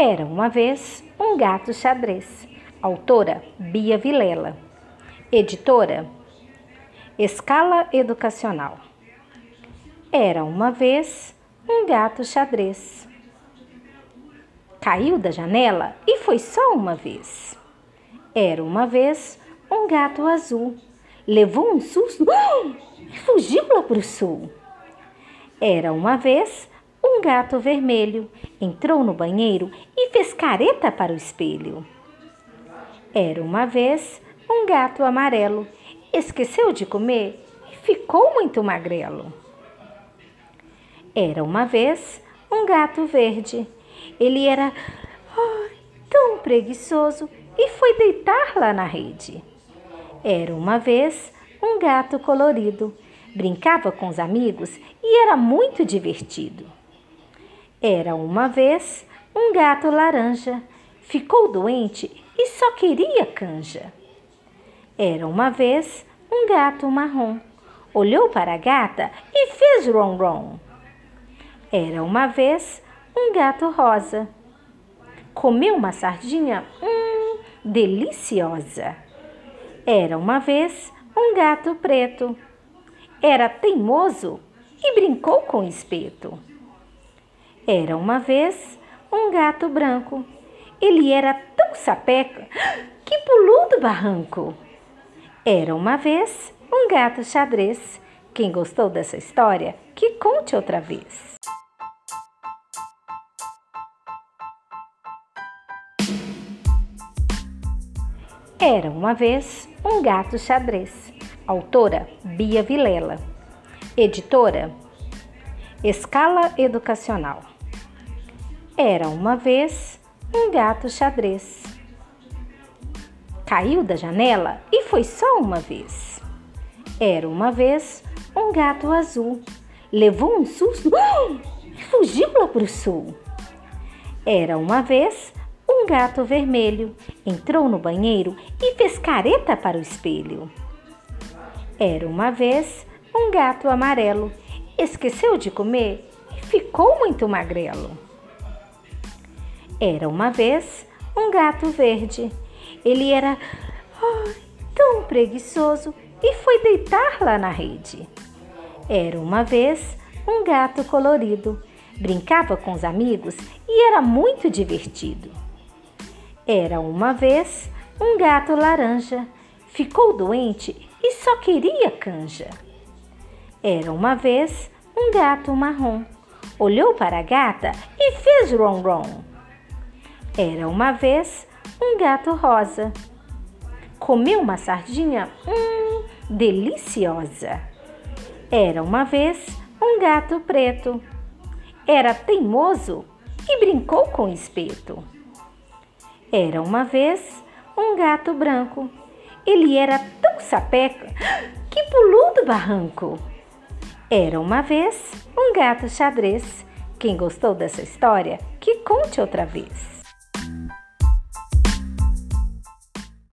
Era uma vez um gato xadrez. Autora Bia Vilela. Editora Escala Educacional. Era uma vez um gato xadrez. Caiu da janela e foi só uma vez. Era uma vez um gato azul. Levou um susto e fugiu lá para o sul. Era uma vez um gato vermelho entrou no banheiro e fez careta para o espelho. Era uma vez um gato amarelo, esqueceu de comer e ficou muito magrelo. Era uma vez um gato verde. Ele era ai, tão preguiçoso e foi deitar lá na rede. Era uma vez um gato colorido. Brincava com os amigos e era muito divertido. Era uma vez um gato laranja. Ficou doente e só queria canja. Era uma vez um gato marrom. Olhou para a gata e fez ron-ron. Era uma vez um gato rosa. Comeu uma sardinha, hum, deliciosa. Era uma vez um gato preto. Era teimoso e brincou com espeto. Era uma vez um gato branco. Ele era tão sapeca que pulou do barranco. Era uma vez um gato xadrez. Quem gostou dessa história, que conte outra vez. Era uma vez um gato xadrez. Autora Bia Vilela. Editora Escala Educacional. Era uma vez um gato xadrez. Caiu da janela e foi só uma vez. Era uma vez um gato azul. Levou um susto e fugiu lá para o sul. Era uma vez um gato vermelho. Entrou no banheiro e fez careta para o espelho. Era uma vez um gato amarelo. Esqueceu de comer e ficou muito magrelo. Era uma vez um gato verde. Ele era oh, tão preguiçoso e foi deitar lá na rede. Era uma vez um gato colorido. Brincava com os amigos e era muito divertido. Era uma vez um gato laranja. Ficou doente e só queria canja. Era uma vez um gato marrom. Olhou para a gata e fez ron-ron. Era uma vez um gato rosa. Comeu uma sardinha? Hum, deliciosa. Era uma vez um gato preto. Era teimoso e brincou com espeto. Era uma vez um gato branco. Ele era tão sapeca que pulou do barranco. Era uma vez um gato xadrez. Quem gostou dessa história, que conte outra vez.